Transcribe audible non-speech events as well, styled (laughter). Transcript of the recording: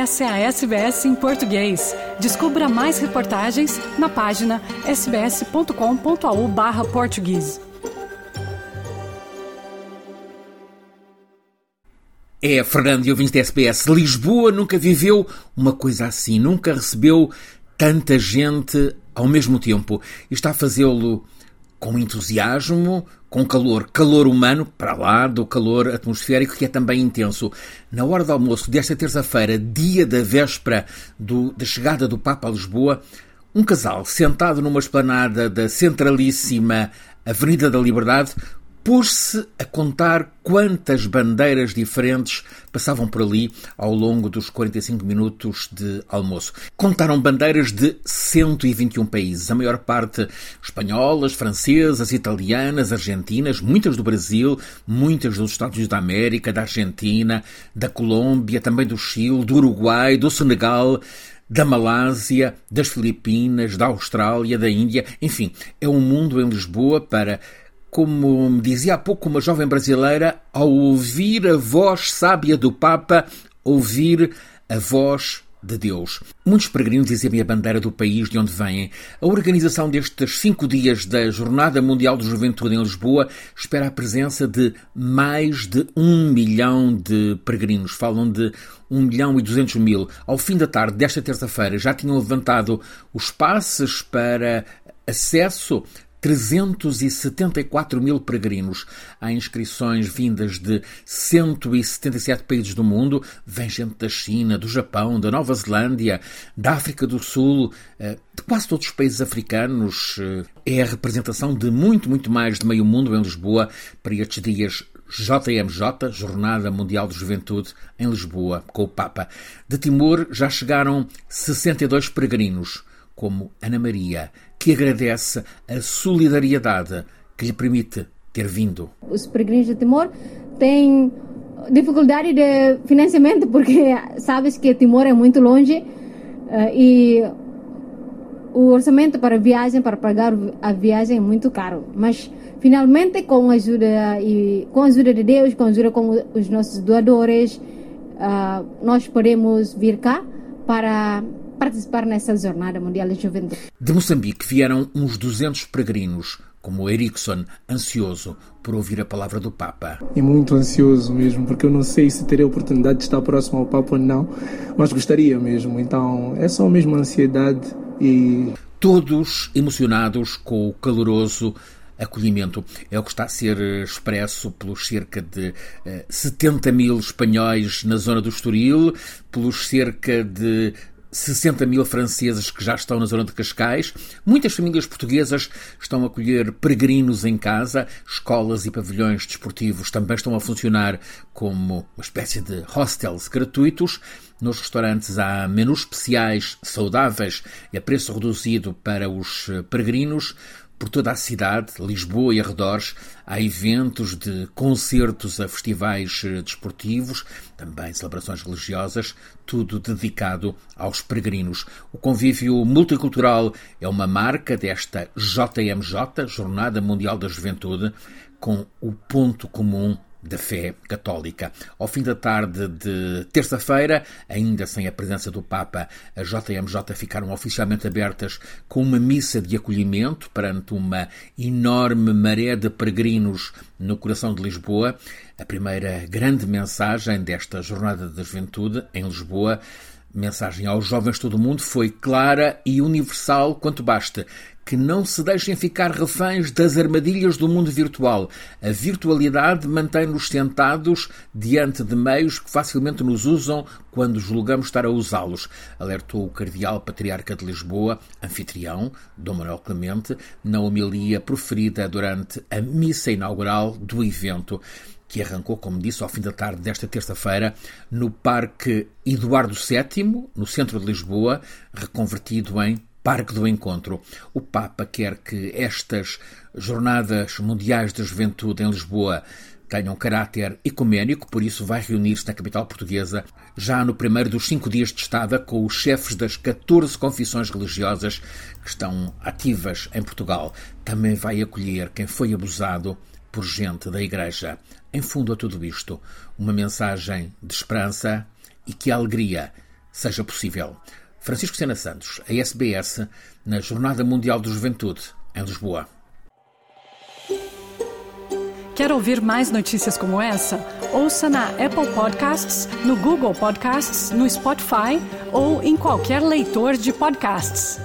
Essa é a SBS em português. Descubra mais reportagens na página sbs.com.au barra português. É, Fernando e ouvintes da SBS, Lisboa nunca viveu uma coisa assim, nunca recebeu tanta gente ao mesmo tempo. E está a fazê-lo com entusiasmo, com calor, calor humano, para lá do calor atmosférico, que é também intenso. Na hora do almoço desta terça-feira, dia da véspera do, da chegada do Papa a Lisboa, um casal sentado numa esplanada da centralíssima Avenida da Liberdade pôs-se a contar quantas bandeiras diferentes passavam por ali ao longo dos 45 minutos de almoço. Contaram bandeiras de 121 países, a maior parte espanholas, francesas, italianas, argentinas, muitas do Brasil, muitas dos Estados Unidos da América, da Argentina, da Colômbia, também do Chile, do Uruguai, do Senegal, da Malásia, das Filipinas, da Austrália, da Índia, enfim, é um mundo em Lisboa para como me dizia há pouco uma jovem brasileira, ao ouvir a voz sábia do Papa, ouvir a voz de Deus. Muitos peregrinos exibem a bandeira do país de onde vêm. A organização destes cinco dias da Jornada Mundial de Juventude em Lisboa espera a presença de mais de um milhão de peregrinos. Falam de um milhão e duzentos mil. Ao fim da tarde desta terça-feira já tinham levantado os passes para acesso 374 mil peregrinos. Há inscrições vindas de 177 países do mundo. Vem gente da China, do Japão, da Nova Zelândia, da África do Sul, eh, de quase todos os países africanos. Eh, é a representação de muito, muito mais de meio mundo em Lisboa para estes dias JMJ, Jornada Mundial de Juventude, em Lisboa, com o Papa. De Timor já chegaram 62 peregrinos como Ana Maria, que agradece a solidariedade que lhe permite ter vindo. Os peregrinos de Timor têm dificuldade de financiamento (laughs) porque sabes que Timor é muito longe uh, e o orçamento para viagem, para pagar a viagem é muito caro. Mas finalmente com a ajuda e com a ajuda de Deus, com a ajuda com os nossos doadores, uh, nós podemos vir cá para participar nessa Jornada Mundial de Juventude. De Moçambique vieram uns 200 peregrinos, como Erickson, ansioso por ouvir a palavra do Papa. E muito ansioso mesmo, porque eu não sei se terei a oportunidade de estar próximo ao Papa ou não, mas gostaria mesmo. Então é só mesmo ansiedade e. Todos emocionados com o caloroso acolhimento. É o que está a ser expresso pelos cerca de 70 mil espanhóis na zona do Estoril, pelos cerca de 60 mil franceses que já estão na zona de Cascais. Muitas famílias portuguesas estão a acolher peregrinos em casa. Escolas e pavilhões desportivos também estão a funcionar como uma espécie de hostels gratuitos. Nos restaurantes há menus especiais, saudáveis e a preço reduzido para os peregrinos. Por toda a cidade, Lisboa e arredores, há eventos de concertos a festivais eh, desportivos, também celebrações religiosas, tudo dedicado aos peregrinos. O convívio multicultural é uma marca desta JMJ, Jornada Mundial da Juventude, com o ponto comum da fé católica. Ao fim da tarde de terça-feira, ainda sem a presença do Papa, as JMJ ficaram oficialmente abertas com uma missa de acolhimento perante uma enorme maré de peregrinos no coração de Lisboa. A primeira grande mensagem desta Jornada da Juventude em Lisboa mensagem aos jovens de todo o mundo foi clara e universal quanto basta que não se deixem ficar reféns das armadilhas do mundo virtual. A virtualidade mantém-nos sentados diante de meios que facilmente nos usam quando julgamos estar a usá-los, alertou o Cardeal Patriarca de Lisboa, anfitrião, Dom Manuel Clemente, na homilia proferida durante a missa inaugural do evento que arrancou, como disse, ao fim da tarde desta terça-feira, no Parque Eduardo VII, no centro de Lisboa, reconvertido em Parque do Encontro. O Papa quer que estas Jornadas Mundiais da Juventude em Lisboa tenham caráter ecuménico, por isso vai reunir-se na capital portuguesa já no primeiro dos cinco dias de estada com os chefes das 14 confissões religiosas que estão ativas em Portugal. Também vai acolher quem foi abusado por gente da Igreja. Em fundo a tudo isto, uma mensagem de esperança e que a alegria seja possível. Francisco Sena Santos, a SBS, na Jornada Mundial da Juventude, em Lisboa. Quer ouvir mais notícias como essa? Ouça na Apple Podcasts, no Google Podcasts, no Spotify ou em qualquer leitor de podcasts.